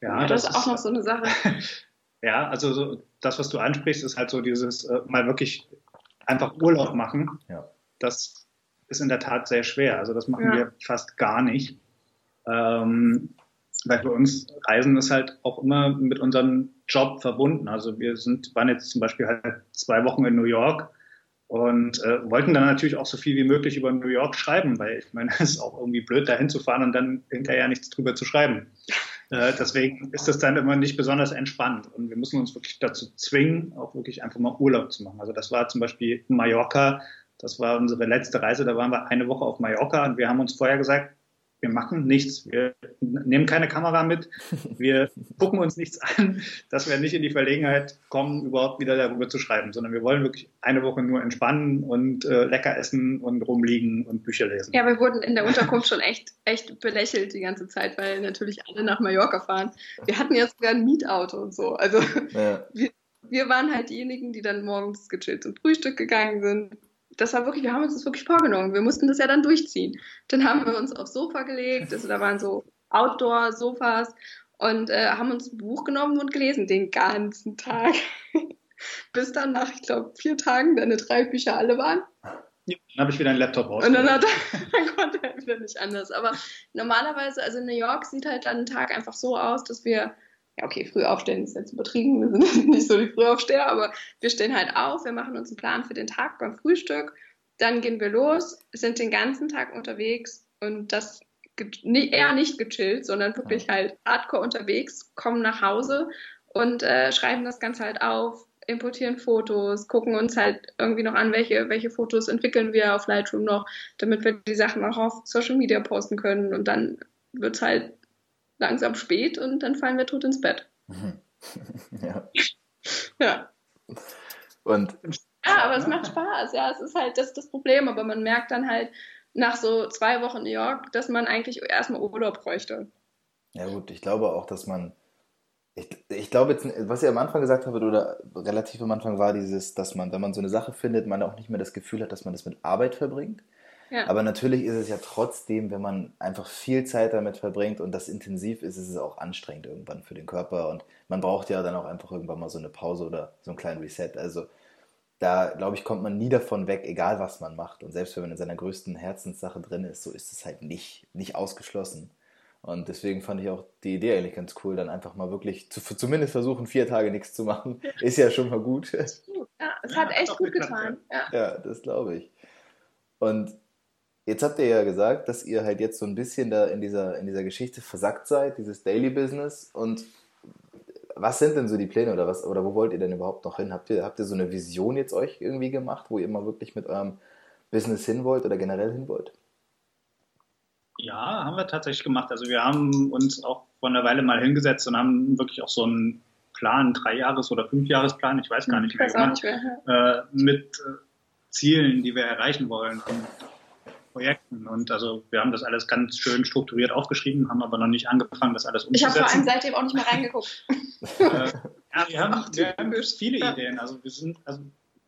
Ja, das, das, ist auch noch so eine Sache. ja, also so, das, was du ansprichst, ist halt so dieses äh, mal wirklich einfach Urlaub machen. Ja. Das ist in der Tat sehr schwer. Also das machen ja. wir fast gar nicht. Ähm, weil für uns Reisen ist halt auch immer mit unserem Job verbunden. Also wir sind, waren jetzt zum Beispiel halt zwei Wochen in New York und äh, wollten dann natürlich auch so viel wie möglich über New York schreiben, weil ich meine, es ist auch irgendwie blöd, da hinzufahren und dann hinterher nichts drüber zu schreiben. Äh, deswegen ist das dann immer nicht besonders entspannt. Und wir müssen uns wirklich dazu zwingen, auch wirklich einfach mal Urlaub zu machen. Also das war zum Beispiel Mallorca, das war unsere letzte Reise, da waren wir eine Woche auf Mallorca und wir haben uns vorher gesagt, wir machen nichts. Wir nehmen keine Kamera mit. Wir gucken uns nichts an, dass wir nicht in die Verlegenheit kommen, überhaupt wieder darüber zu schreiben, sondern wir wollen wirklich eine Woche nur entspannen und äh, lecker essen und rumliegen und Bücher lesen. Ja, wir wurden in der Unterkunft schon echt, echt belächelt die ganze Zeit, weil natürlich alle nach Mallorca fahren. Wir hatten jetzt sogar ein Mietauto und so. Also ja. wir, wir waren halt diejenigen, die dann morgens gechillt zum Frühstück gegangen sind, das war wirklich, wir haben uns das wirklich vorgenommen. Wir mussten das ja dann durchziehen. Dann haben wir uns aufs Sofa gelegt, also da waren so Outdoor-Sofas und äh, haben uns ein Buch genommen und gelesen den ganzen Tag. Bis dann nach, ich glaube, vier Tagen deine drei Bücher alle waren. Ja, dann habe ich wieder einen Laptop raus. Und dann, hat er, dann konnte er wieder nicht anders. Aber normalerweise, also in New York sieht halt dann ein Tag einfach so aus, dass wir ja, okay, früh aufstehen ist jetzt übertrieben, wir sind nicht so die Frühaufsteher, aber wir stehen halt auf, wir machen uns einen Plan für den Tag beim Frühstück, dann gehen wir los, sind den ganzen Tag unterwegs und das eher nicht gechillt, sondern wirklich halt hardcore unterwegs, kommen nach Hause und äh, schreiben das Ganze halt auf, importieren Fotos, gucken uns halt irgendwie noch an, welche, welche Fotos entwickeln wir auf Lightroom noch, damit wir die Sachen auch auf Social Media posten können und dann wird es halt langsam spät und dann fallen wir tot ins Bett. ja. ja. Und ja, aber es macht Spaß. Ja, es ist halt das, das Problem. Aber man merkt dann halt nach so zwei Wochen New York, dass man eigentlich erstmal Urlaub bräuchte. Ja, gut, ich glaube auch, dass man. Ich, ich glaube jetzt, was ihr am Anfang gesagt habt, oder relativ am Anfang war dieses, dass man, wenn man so eine Sache findet, man auch nicht mehr das Gefühl hat, dass man das mit Arbeit verbringt. Aber natürlich ist es ja trotzdem, wenn man einfach viel Zeit damit verbringt und das intensiv ist, ist es auch anstrengend irgendwann für den Körper und man braucht ja dann auch einfach irgendwann mal so eine Pause oder so einen kleinen Reset. Also da, glaube ich, kommt man nie davon weg, egal was man macht. Und selbst wenn man in seiner größten Herzenssache drin ist, so ist es halt nicht, nicht ausgeschlossen. Und deswegen fand ich auch die Idee eigentlich ganz cool, dann einfach mal wirklich zu, zumindest versuchen, vier Tage nichts zu machen. Ist ja schon mal gut. Ja, es hat echt gut getan. Ja, ja das glaube ich. Und Jetzt habt ihr ja gesagt, dass ihr halt jetzt so ein bisschen da in dieser, in dieser Geschichte versackt seid, dieses Daily Business. Und was sind denn so die Pläne oder was, oder wo wollt ihr denn überhaupt noch hin? Habt ihr, habt ihr so eine Vision jetzt euch irgendwie gemacht, wo ihr mal wirklich mit eurem Business hin wollt oder generell hin wollt? Ja, haben wir tatsächlich gemacht. Also wir haben uns auch vor einer Weile mal hingesetzt und haben wirklich auch so einen Plan, Dreijahres- oder Fünfjahresplan, ich weiß gar nicht mehr, nicht mehr. Äh, mit äh, Zielen, die wir erreichen wollen. Und Projekten. Und also wir haben das alles ganz schön strukturiert aufgeschrieben, haben aber noch nicht angefangen, das alles umzusetzen. Ich habe vor allem seitdem auch nicht mehr reingeguckt. äh, ja, wir haben, Ach, wir haben viele ja. Ideen. Also wir sind, also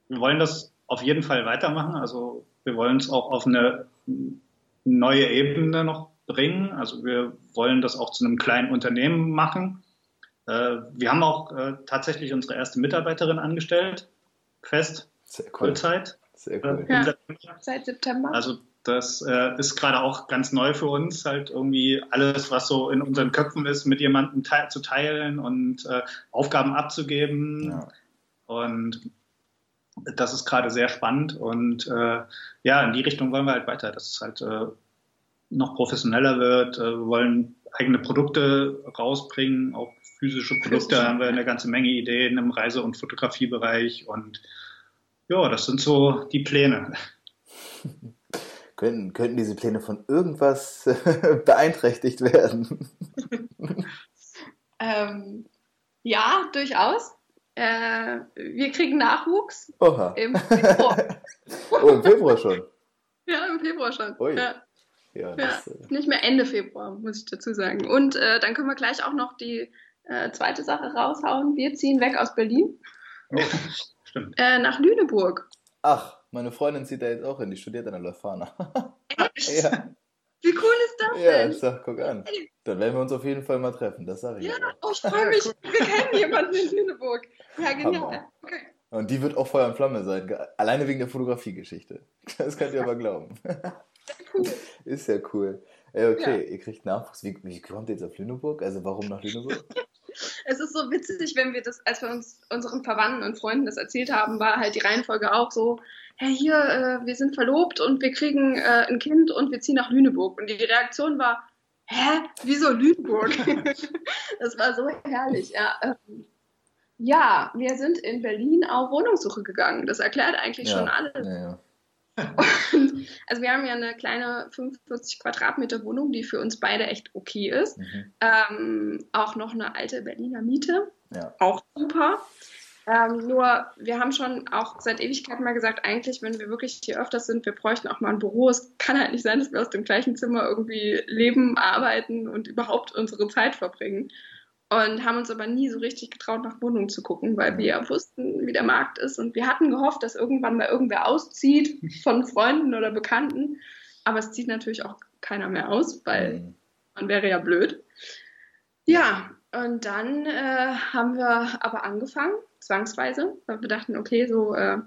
wir wollen das auf jeden Fall weitermachen. Also wir wollen es auch auf eine neue Ebene noch bringen. Also wir wollen das auch zu einem kleinen Unternehmen machen. Äh, wir haben auch äh, tatsächlich unsere erste Mitarbeiterin angestellt, fest, Sehr cool. Vollzeit. Sehr cool. Ja, seit September. Also das äh, ist gerade auch ganz neu für uns, halt irgendwie alles, was so in unseren Köpfen ist, mit jemandem te zu teilen und äh, Aufgaben abzugeben. Ja. Und das ist gerade sehr spannend. Und äh, ja, in die Richtung wollen wir halt weiter, dass es halt äh, noch professioneller wird. Äh, wir wollen eigene Produkte rausbringen, auch physische Produkte Da haben wir eine ganze Menge Ideen im Reise- und Fotografiebereich. Und ja, das sind so die Pläne. Könnten, könnten diese Pläne von irgendwas beeinträchtigt werden? ähm, ja, durchaus. Äh, wir kriegen Nachwuchs. Oha. Im Februar. oh, im Februar schon. Ja, im Februar schon. Ui. Ja. Ja, das, ja, äh, nicht mehr Ende Februar, muss ich dazu sagen. Und äh, dann können wir gleich auch noch die äh, zweite Sache raushauen. Wir ziehen weg aus Berlin. Oh, stimmt. Äh, nach Lüneburg. Ach. Meine Freundin zieht da jetzt auch hin, die studiert an der Leuphana. ja. Wie cool ist das ja, denn? Ja, ich sag, guck an. Dann werden wir uns auf jeden Fall mal treffen, das sage ich. Ja, oh, ich freue mich. wir kennen jemanden in Lüneburg. Ja, genial. Okay. Und die wird auch Feuer und Flamme sein, alleine wegen der Fotografiegeschichte. Das könnt ihr aber glauben. Cool. Ist ja cool. Ey, okay, ja. ihr kriegt Nachwuchs. Wie, wie kommt ihr jetzt auf Lüneburg? Also warum nach Lüneburg? Es ist so witzig, wenn wir das, als wir uns unseren Verwandten und Freunden das erzählt haben, war halt die Reihenfolge auch so, hey, hier, äh, wir sind verlobt und wir kriegen äh, ein Kind und wir ziehen nach Lüneburg. Und die Reaktion war, hä, wieso Lüneburg? das war so herrlich. Ja, ähm, ja, wir sind in Berlin auf Wohnungssuche gegangen. Das erklärt eigentlich ja, schon alles. Ja, ja. Und, also wir haben ja eine kleine 45 Quadratmeter Wohnung, die für uns beide echt okay ist. Mhm. Ähm, auch noch eine alte Berliner Miete. Ja. Auch super. Ähm, nur, wir haben schon auch seit Ewigkeiten mal gesagt, eigentlich, wenn wir wirklich hier öfters sind, wir bräuchten auch mal ein Büro. Es kann halt nicht sein, dass wir aus dem gleichen Zimmer irgendwie leben, arbeiten und überhaupt unsere Zeit verbringen. Und haben uns aber nie so richtig getraut, nach Wohnungen zu gucken, weil wir wussten, wie der Markt ist. Und wir hatten gehofft, dass irgendwann mal irgendwer auszieht von Freunden oder Bekannten. Aber es zieht natürlich auch keiner mehr aus, weil mhm. man wäre ja blöd. Ja, und dann äh, haben wir aber angefangen zwangsweise, weil wir dachten, okay, so äh,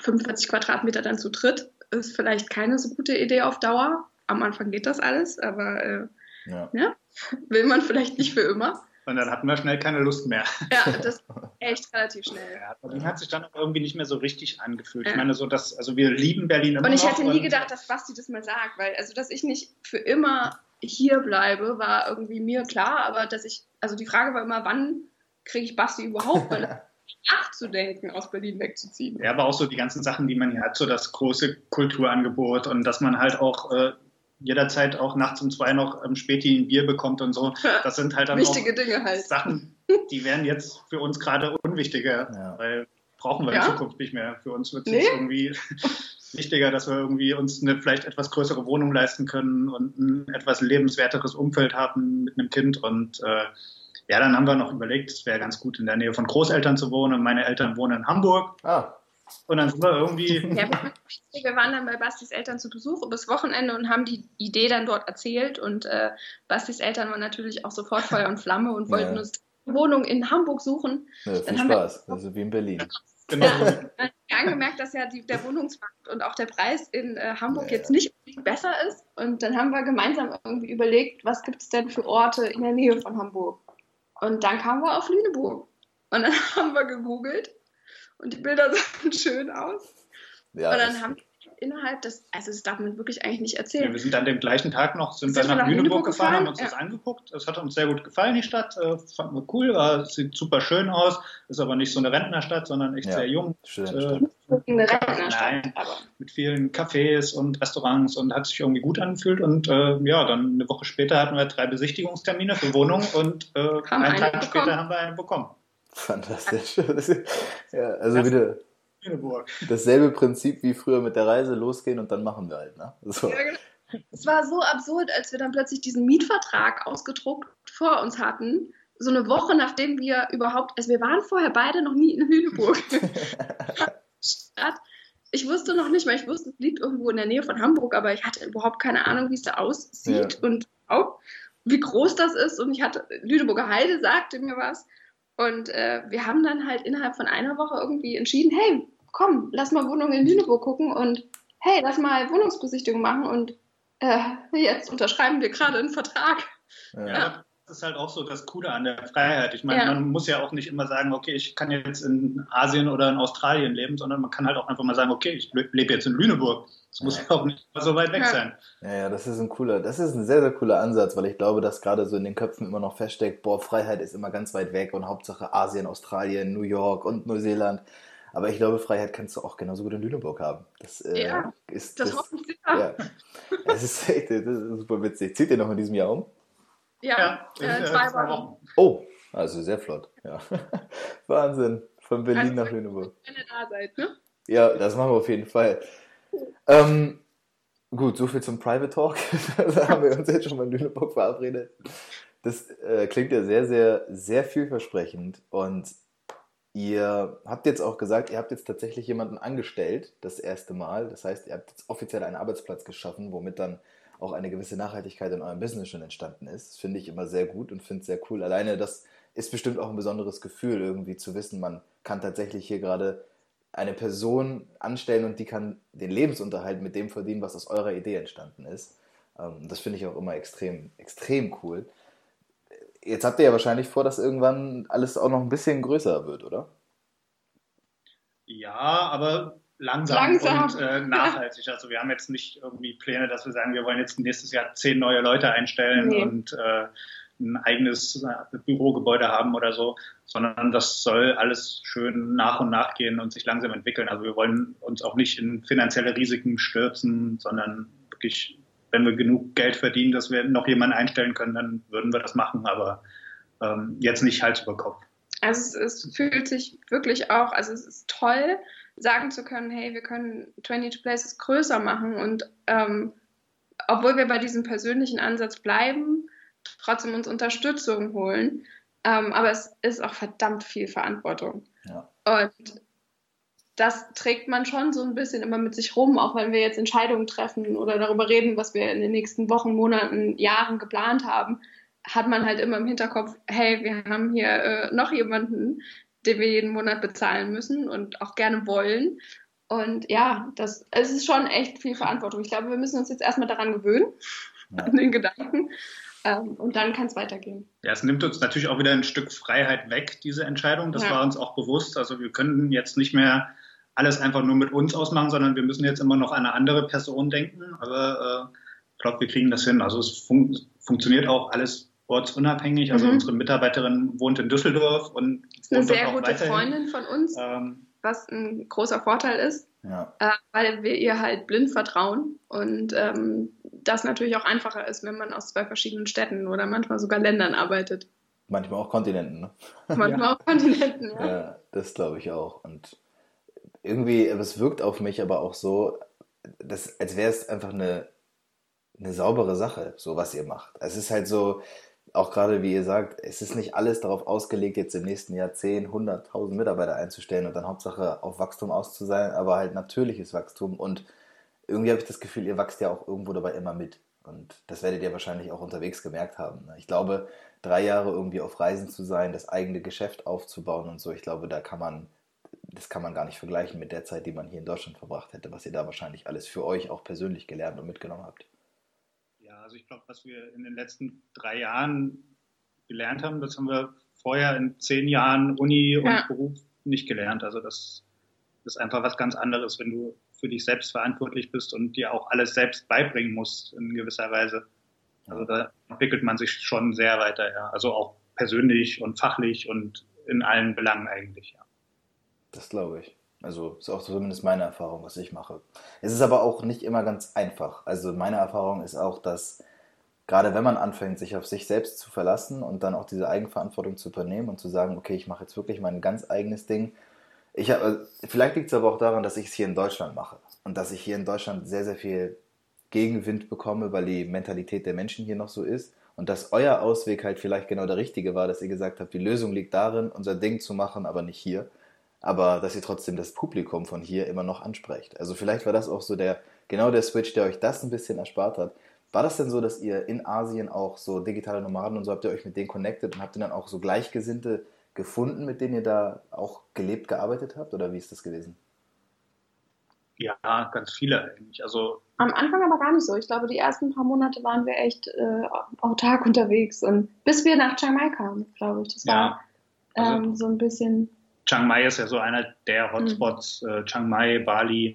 45 Quadratmeter dann zu dritt ist vielleicht keine so gute Idee auf Dauer. Am Anfang geht das alles, aber äh, ja. Ja, will man vielleicht nicht für immer. Und dann hatten wir schnell keine Lust mehr. Ja, das echt relativ schnell. Ja, Berlin hat sich dann auch irgendwie nicht mehr so richtig angefühlt. Ja. Ich meine, so dass, also wir lieben Berlin immer Und ich hätte nie gedacht, dass Basti das mal sagt, weil, also, dass ich nicht für immer hier bleibe, war irgendwie mir klar, aber dass ich, also die Frage war immer, wann kriege ich Basti überhaupt mal nachzudenken, aus Berlin wegzuziehen. Ja, aber auch so die ganzen Sachen, die man hier hat, so das große Kulturangebot und dass man halt auch äh, jederzeit auch nachts um zwei noch im Späti ein Bier bekommt und so. Das sind halt dann Wichtige Dinge halt. Sachen, die werden jetzt für uns gerade unwichtiger, ja. weil brauchen wir ja? in Zukunft nicht mehr. Für uns wird es nee? irgendwie wichtiger, dass wir irgendwie uns eine vielleicht etwas größere Wohnung leisten können und ein etwas lebenswerteres Umfeld haben mit einem Kind und äh, ja, dann haben wir noch überlegt, es wäre ganz gut, in der Nähe von Großeltern zu wohnen. Meine Eltern wohnen in Hamburg. Ah. Und dann sind wir irgendwie. Ja, wir waren dann bei Bastis Eltern zu Besuch übers Wochenende und haben die Idee dann dort erzählt. Und äh, Bastis Eltern waren natürlich auch sofort Feuer und Flamme und wollten ja. uns eine Wohnung in Hamburg suchen. Ja, viel dann Spaß, wir, also wie in Berlin. Genau. Ja, angemerkt, dass ja die, der Wohnungsmarkt und auch der Preis in äh, Hamburg ja. jetzt nicht besser ist. Und dann haben wir gemeinsam irgendwie überlegt, was gibt es denn für Orte in der Nähe von Hamburg? Und dann kamen wir auf Lüneburg. Und dann haben wir gegoogelt und die Bilder sahen schön aus. Ja, und dann haben wir innerhalb des, also das darf man wirklich eigentlich nicht erzählen. Ja, wir sind an dem gleichen Tag noch, sind, sind dann nach, Lüneburg, Lüneburg gefahren, haben uns ja. das angeguckt. Es hat uns sehr gut gefallen, die Stadt. Äh, fanden wir cool, war, sieht super schön aus. Ist aber nicht so eine Rentnerstadt, sondern echt ja. sehr jung. Schön. Äh, eine Rentnerstadt. Nein, aber. mit vielen Cafés und Restaurants und hat sich irgendwie gut angefühlt. Und äh, ja, dann eine Woche später hatten wir drei Besichtigungstermine für Wohnungen und äh, einen Tag bekommen. später haben wir einen bekommen. Fantastisch. ja, also wieder dasselbe Prinzip wie früher mit der Reise losgehen und dann machen wir halt. Ne? So. Ja, genau. Es war so absurd, als wir dann plötzlich diesen Mietvertrag ausgedruckt vor uns hatten. So eine Woche nachdem wir überhaupt, also wir waren vorher beide noch nie in Lüneburg. ich wusste noch nicht mal, ich wusste, es liegt irgendwo in der Nähe von Hamburg, aber ich hatte überhaupt keine Ahnung, wie es da aussieht ja. und auch wie groß das ist. Und ich hatte, Lüneburger Heide sagte mir was. Und äh, wir haben dann halt innerhalb von einer Woche irgendwie entschieden, hey, komm, lass mal Wohnungen in Lüneburg gucken und hey, lass mal Wohnungsbesichtigung machen und äh, jetzt unterschreiben wir gerade einen Vertrag. Ja. ja. Das ist halt auch so das Coole an der Freiheit. Ich meine, ja. man muss ja auch nicht immer sagen, okay, ich kann jetzt in Asien oder in Australien leben, sondern man kann halt auch einfach mal sagen, okay, ich lebe jetzt in Lüneburg. Das muss ja auch nicht so weit weg sein. Ja, ja, das ist ein cooler, das ist ein sehr, sehr cooler Ansatz, weil ich glaube, dass gerade so in den Köpfen immer noch feststeckt, boah, Freiheit ist immer ganz weit weg und Hauptsache Asien, Australien, New York und Neuseeland. Aber ich glaube, Freiheit kannst du auch genauso gut in Lüneburg haben. Das, äh, ja, ist, das, das hoffe ich ja. Das ist echt das ist super witzig. Zieht ihr noch in diesem Jahr um? Ja, ja äh, zwei Wochen. Oh, also sehr flott. Ja. Wahnsinn. Von Berlin also, nach Lüneburg. Wenn ihr da seid, ne? Ja, das machen wir auf jeden Fall. Ähm, gut, soviel zum Private Talk. da haben wir uns jetzt schon mal in Lüneburg verabredet. Das äh, klingt ja sehr, sehr, sehr vielversprechend. Und ihr habt jetzt auch gesagt, ihr habt jetzt tatsächlich jemanden angestellt, das erste Mal. Das heißt, ihr habt jetzt offiziell einen Arbeitsplatz geschaffen, womit dann auch eine gewisse Nachhaltigkeit in eurem Business schon entstanden ist. Das finde ich immer sehr gut und finde es sehr cool. Alleine das ist bestimmt auch ein besonderes Gefühl, irgendwie zu wissen, man kann tatsächlich hier gerade eine Person anstellen und die kann den Lebensunterhalt mit dem verdienen, was aus eurer Idee entstanden ist. Ähm, das finde ich auch immer extrem, extrem cool. Jetzt habt ihr ja wahrscheinlich vor, dass irgendwann alles auch noch ein bisschen größer wird, oder? Ja, aber langsam, langsam. und äh, nachhaltig. Ja. Also wir haben jetzt nicht irgendwie Pläne, dass wir sagen, wir wollen jetzt nächstes Jahr zehn neue Leute einstellen nee. und äh, ein eigenes äh, Bürogebäude haben oder so, sondern das soll alles schön nach und nach gehen und sich langsam entwickeln. Also wir wollen uns auch nicht in finanzielle Risiken stürzen, sondern wirklich, wenn wir genug Geld verdienen, dass wir noch jemanden einstellen können, dann würden wir das machen, aber ähm, jetzt nicht Hals über Kopf. Also es, es, fühlt sich wirklich auch, also es ist toll, sagen zu können, hey, wir können 22 Places größer machen und ähm, obwohl wir bei diesem persönlichen Ansatz bleiben, trotzdem uns Unterstützung holen. Ähm, aber es ist auch verdammt viel Verantwortung. Ja. Und das trägt man schon so ein bisschen immer mit sich rum, auch wenn wir jetzt Entscheidungen treffen oder darüber reden, was wir in den nächsten Wochen, Monaten, Jahren geplant haben, hat man halt immer im Hinterkopf, hey, wir haben hier äh, noch jemanden, den wir jeden Monat bezahlen müssen und auch gerne wollen. Und ja, das, es ist schon echt viel Verantwortung. Ich glaube, wir müssen uns jetzt erstmal daran gewöhnen, ja. an den Gedanken. Ähm, und dann kann es weitergehen. Ja, es nimmt uns natürlich auch wieder ein Stück Freiheit weg, diese Entscheidung. Das ja. war uns auch bewusst. Also wir können jetzt nicht mehr alles einfach nur mit uns ausmachen, sondern wir müssen jetzt immer noch an eine andere Person denken. Aber äh, ich glaube, wir kriegen das hin. Also es fun funktioniert auch alles ortsunabhängig. Also mhm. unsere Mitarbeiterin wohnt in Düsseldorf und ist eine sehr gute weiterhin. Freundin von uns, ähm, was ein großer Vorteil ist, ja. äh, weil wir ihr halt blind vertrauen und ähm, das natürlich auch einfacher ist, wenn man aus zwei verschiedenen Städten oder manchmal sogar Ländern arbeitet. Manchmal auch Kontinenten, ne? Manchmal ja. auch Kontinenten, ja. ja das glaube ich auch. Und irgendwie, es wirkt auf mich aber auch so, dass, als wäre es einfach eine, eine saubere Sache, so was ihr macht. Es ist halt so, auch gerade wie ihr sagt, es ist nicht alles darauf ausgelegt, jetzt im nächsten Jahr 10, 100, 1000 Mitarbeiter einzustellen und dann Hauptsache auf Wachstum aus zu sein, aber halt natürliches Wachstum und irgendwie habe ich das Gefühl, ihr wachst ja auch irgendwo dabei immer mit. Und das werdet ihr wahrscheinlich auch unterwegs gemerkt haben. Ne? Ich glaube, drei Jahre irgendwie auf Reisen zu sein, das eigene Geschäft aufzubauen und so, ich glaube, da kann man, das kann man gar nicht vergleichen mit der Zeit, die man hier in Deutschland verbracht hätte, was ihr da wahrscheinlich alles für euch auch persönlich gelernt und mitgenommen habt. Also ich glaube, was wir in den letzten drei Jahren gelernt haben, das haben wir vorher in zehn Jahren Uni und ja. Beruf nicht gelernt. Also das ist einfach was ganz anderes, wenn du für dich selbst verantwortlich bist und dir auch alles selbst beibringen musst in gewisser Weise. Also da entwickelt man sich schon sehr weiter, ja. Also auch persönlich und fachlich und in allen Belangen eigentlich, ja. Das glaube ich. Also ist auch zumindest meine Erfahrung, was ich mache. Es ist aber auch nicht immer ganz einfach. Also meine Erfahrung ist auch, dass gerade wenn man anfängt, sich auf sich selbst zu verlassen und dann auch diese Eigenverantwortung zu übernehmen und zu sagen, okay, ich mache jetzt wirklich mein ganz eigenes Ding, ich hab, vielleicht liegt es aber auch daran, dass ich es hier in Deutschland mache und dass ich hier in Deutschland sehr, sehr viel Gegenwind bekomme, weil die Mentalität der Menschen hier noch so ist und dass euer Ausweg halt vielleicht genau der richtige war, dass ihr gesagt habt, die Lösung liegt darin, unser Ding zu machen, aber nicht hier. Aber dass ihr trotzdem das Publikum von hier immer noch ansprecht. Also vielleicht war das auch so der, genau der Switch, der euch das ein bisschen erspart hat. War das denn so, dass ihr in Asien auch so digitale Nomaden und so habt ihr euch mit denen connected und habt ihr dann auch so Gleichgesinnte gefunden, mit denen ihr da auch gelebt, gearbeitet habt? Oder wie ist das gewesen? Ja, ganz viele eigentlich. Also Am Anfang aber gar nicht so. Ich glaube, die ersten paar Monate waren wir echt äh, autark unterwegs und bis wir nach Chiang Mai kamen, glaube ich. Das war ja, also ähm, so ein bisschen. Chiang Mai ist ja so einer der Hotspots, mhm. äh, Chiang Mai, Bali,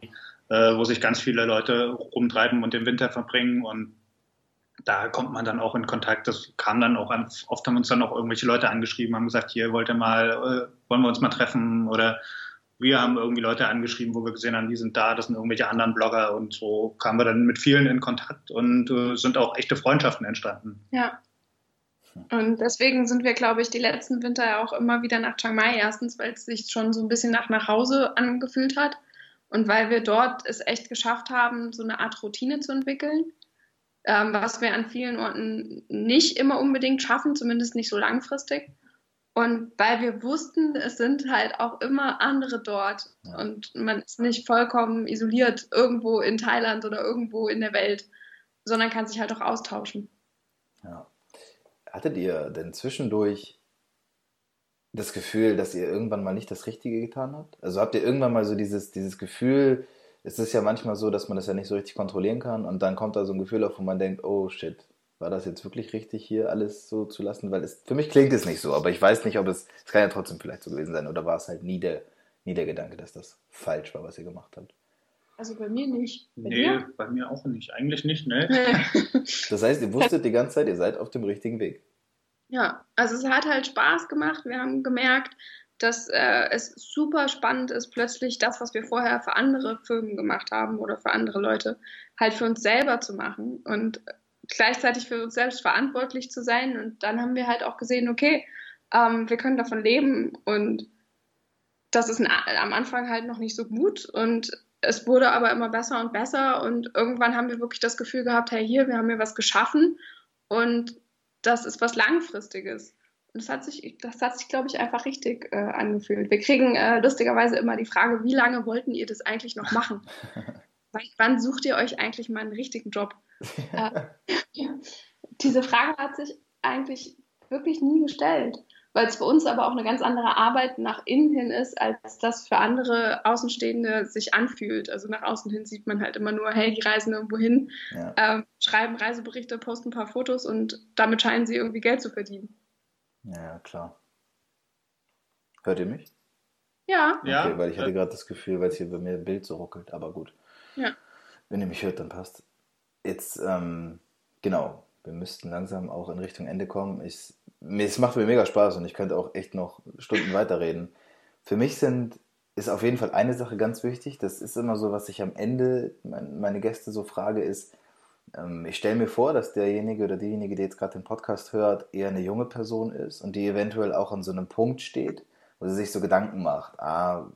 äh, wo sich ganz viele Leute rumtreiben und den Winter verbringen und da kommt man dann auch in Kontakt. Das kam dann auch an, oft haben uns dann auch irgendwelche Leute angeschrieben, haben gesagt, hier wollt ihr mal, äh, wollen wir uns mal treffen oder wir haben irgendwie Leute angeschrieben, wo wir gesehen haben, die sind da, das sind irgendwelche anderen Blogger und so kamen wir dann mit vielen in Kontakt und äh, sind auch echte Freundschaften entstanden. Ja. Und deswegen sind wir, glaube ich, die letzten Winter ja auch immer wieder nach Chiang Mai. Erstens, weil es sich schon so ein bisschen nach nach Hause angefühlt hat und weil wir dort es echt geschafft haben, so eine Art Routine zu entwickeln ähm, was wir an vielen Orten nicht immer unbedingt schaffen, zumindest nicht so langfristig. Und weil wir wussten, es sind halt auch immer andere dort ja. und man ist nicht vollkommen isoliert irgendwo in Thailand oder irgendwo in der Welt, sondern kann sich halt auch austauschen. Ja. Hattet ihr denn zwischendurch das Gefühl, dass ihr irgendwann mal nicht das Richtige getan habt? Also habt ihr irgendwann mal so dieses, dieses Gefühl, es ist ja manchmal so, dass man das ja nicht so richtig kontrollieren kann und dann kommt da so ein Gefühl auf, wo man denkt, oh shit, war das jetzt wirklich richtig, hier alles so zu lassen? Weil es, für mich klingt es nicht so, aber ich weiß nicht, ob es, es kann ja trotzdem vielleicht so gewesen sein oder war es halt nie der, nie der Gedanke, dass das falsch war, was ihr gemacht habt? Also bei mir nicht. Bei nee, dir? bei mir auch nicht. Eigentlich nicht, ne? das heißt, ihr wusstet die ganze Zeit, ihr seid auf dem richtigen Weg. Ja, also es hat halt Spaß gemacht. Wir haben gemerkt, dass äh, es super spannend ist, plötzlich das, was wir vorher für andere Firmen gemacht haben oder für andere Leute, halt für uns selber zu machen und gleichzeitig für uns selbst verantwortlich zu sein. Und dann haben wir halt auch gesehen, okay, ähm, wir können davon leben und das ist ein, am Anfang halt noch nicht so gut und es wurde aber immer besser und besser und irgendwann haben wir wirklich das Gefühl gehabt, hey, hier, wir haben hier was geschaffen und das ist was Langfristiges. Und das hat sich, das hat sich, glaube ich, einfach richtig äh, angefühlt. Wir kriegen äh, lustigerweise immer die Frage, wie lange wollten ihr das eigentlich noch machen? Wann sucht ihr euch eigentlich mal einen richtigen Job? äh, diese Frage hat sich eigentlich wirklich nie gestellt weil es für uns aber auch eine ganz andere Arbeit nach innen hin ist, als das für andere Außenstehende sich anfühlt. Also nach außen hin sieht man halt immer nur, hey, die reisen irgendwo hin, ja. ähm, schreiben Reiseberichte, posten ein paar Fotos und damit scheinen sie irgendwie Geld zu verdienen. Ja, klar. Hört ihr mich? Ja. Okay, ja. weil ich hatte gerade das Gefühl, weil es hier bei mir ein Bild so ruckelt, aber gut. Ja. Wenn ihr mich hört, dann passt. Jetzt, ähm, genau, wir müssten langsam auch in Richtung Ende kommen. Ich es macht mir mega Spaß und ich könnte auch echt noch Stunden weiterreden. Für mich sind, ist auf jeden Fall eine Sache ganz wichtig. Das ist immer so, was ich am Ende meine Gäste so frage, ist, ähm, ich stelle mir vor, dass derjenige oder diejenige, die jetzt gerade den Podcast hört, eher eine junge Person ist und die eventuell auch an so einem Punkt steht, wo sie sich so Gedanken macht. Ah,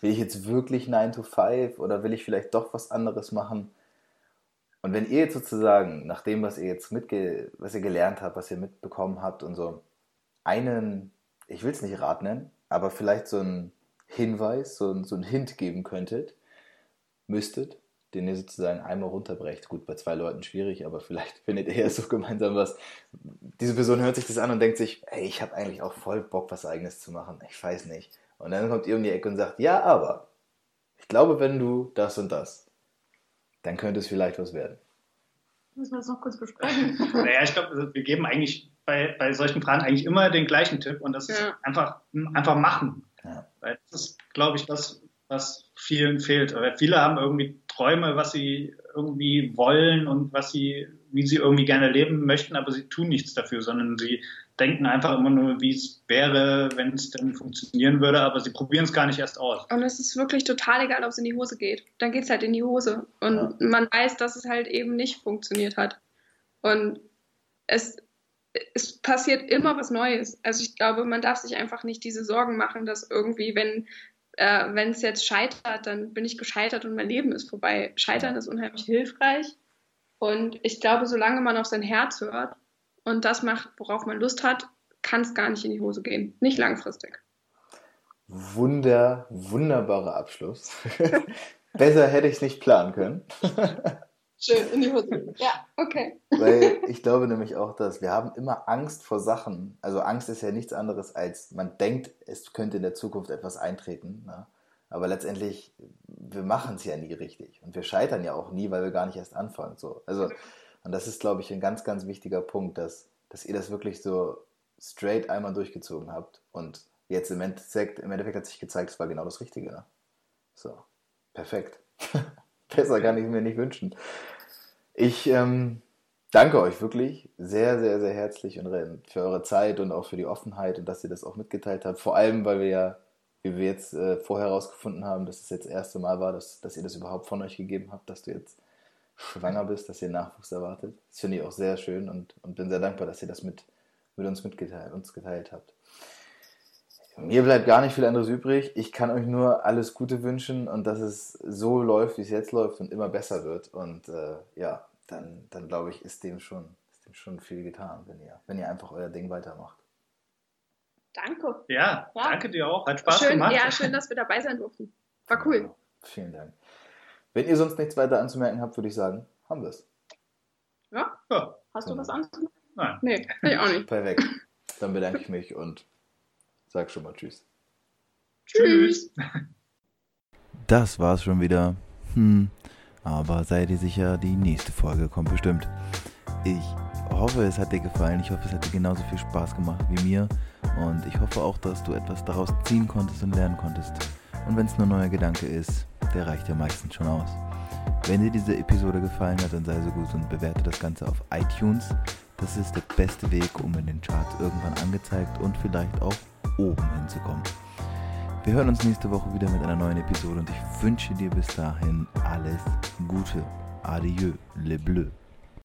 will ich jetzt wirklich 9 to 5 oder will ich vielleicht doch was anderes machen? Und wenn ihr jetzt sozusagen, nach dem, was ihr jetzt mitge was ihr gelernt habt, was ihr mitbekommen habt und so, einen, ich will es nicht Rat nennen, aber vielleicht so einen Hinweis, so, ein, so einen Hint geben könntet, müsstet, den ihr sozusagen einmal runterbrecht. Gut, bei zwei Leuten schwierig, aber vielleicht findet ihr ja so gemeinsam was. Diese Person hört sich das an und denkt sich, hey, ich habe eigentlich auch voll Bock, was eigenes zu machen. Ich weiß nicht. Und dann kommt ihr um die Ecke und sagt, ja, aber ich glaube, wenn du das und das dann könnte es vielleicht was werden. Müssen wir das noch kurz besprechen? naja, ich glaube, also wir geben eigentlich bei, bei solchen Fragen eigentlich immer den gleichen Tipp und das ja. ist einfach, einfach machen. Ja. Weil das ist, glaube ich, das, was vielen fehlt. Weil viele haben irgendwie Träume, was sie irgendwie wollen und was sie, wie sie irgendwie gerne leben möchten, aber sie tun nichts dafür, sondern sie denken einfach immer nur, wie es wäre, wenn es denn funktionieren würde, aber sie probieren es gar nicht erst aus. Und es ist wirklich total egal, ob es in die Hose geht. Dann geht es halt in die Hose. Und ja. man weiß, dass es halt eben nicht funktioniert hat. Und es, es passiert immer was Neues. Also ich glaube, man darf sich einfach nicht diese Sorgen machen, dass irgendwie, wenn äh, wenn es jetzt scheitert, dann bin ich gescheitert und mein Leben ist vorbei. Scheitern ist unheimlich hilfreich. Und ich glaube, solange man auf sein Herz hört und das macht, worauf man Lust hat, kann es gar nicht in die Hose gehen. Nicht langfristig. Wunder, wunderbarer Abschluss. Besser hätte ich es nicht planen können. Schön, in die Hose. Ja, okay. Weil ich glaube nämlich auch, dass wir haben immer Angst vor Sachen. Also Angst ist ja nichts anderes als, man denkt, es könnte in der Zukunft etwas eintreten. Ne? Aber letztendlich, wir machen es ja nie richtig. Und wir scheitern ja auch nie, weil wir gar nicht erst anfangen. So. Also und das ist, glaube ich, ein ganz, ganz wichtiger Punkt, dass, dass ihr das wirklich so straight einmal durchgezogen habt. Und jetzt im Endeffekt, im Endeffekt hat sich gezeigt, es war genau das Richtige. Ne? So, perfekt. Besser kann ich mir nicht wünschen. Ich ähm, danke euch wirklich sehr, sehr, sehr herzlich und für eure Zeit und auch für die Offenheit und dass ihr das auch mitgeteilt habt. Vor allem, weil wir ja, wie wir jetzt äh, vorher herausgefunden haben, dass es jetzt das erste Mal war, dass, dass ihr das überhaupt von euch gegeben habt, dass du jetzt schwanger bist, dass ihr Nachwuchs erwartet. Das finde ich auch sehr schön und, und bin sehr dankbar, dass ihr das mit, mit uns mitgeteilt uns geteilt habt. Mir bleibt gar nicht viel anderes übrig. Ich kann euch nur alles Gute wünschen und dass es so läuft, wie es jetzt läuft und immer besser wird. Und äh, ja, dann, dann glaube ich, ist dem, schon, ist dem schon viel getan, wenn ihr, wenn ihr einfach euer Ding weitermacht. Danke. Ja, ja. danke dir auch. Hat Spaß schön, gemacht. Ja, schön, dass wir dabei sein durften. War cool. Ja, vielen Dank. Wenn ihr sonst nichts weiter anzumerken habt, würde ich sagen, haben wir es. Ja. Hast du was anderes? Nein. Nee, ich auch nicht. Perfekt. Dann bedanke ich mich und sag schon mal Tschüss. Tschüss. Das war's schon wieder. Hm, aber seid ihr sicher, die nächste Folge kommt bestimmt. Ich hoffe, es hat dir gefallen. Ich hoffe, es hat dir genauso viel Spaß gemacht wie mir. Und ich hoffe auch, dass du etwas daraus ziehen konntest und lernen konntest. Und wenn es nur ein neuer Gedanke ist, der reicht ja meistens schon aus. Wenn dir diese Episode gefallen hat, dann sei so gut und bewerte das Ganze auf iTunes. Das ist der beste Weg, um in den Charts irgendwann angezeigt und vielleicht auch oben hinzukommen. Wir hören uns nächste Woche wieder mit einer neuen Episode und ich wünsche dir bis dahin alles Gute. Adieu, le bleu.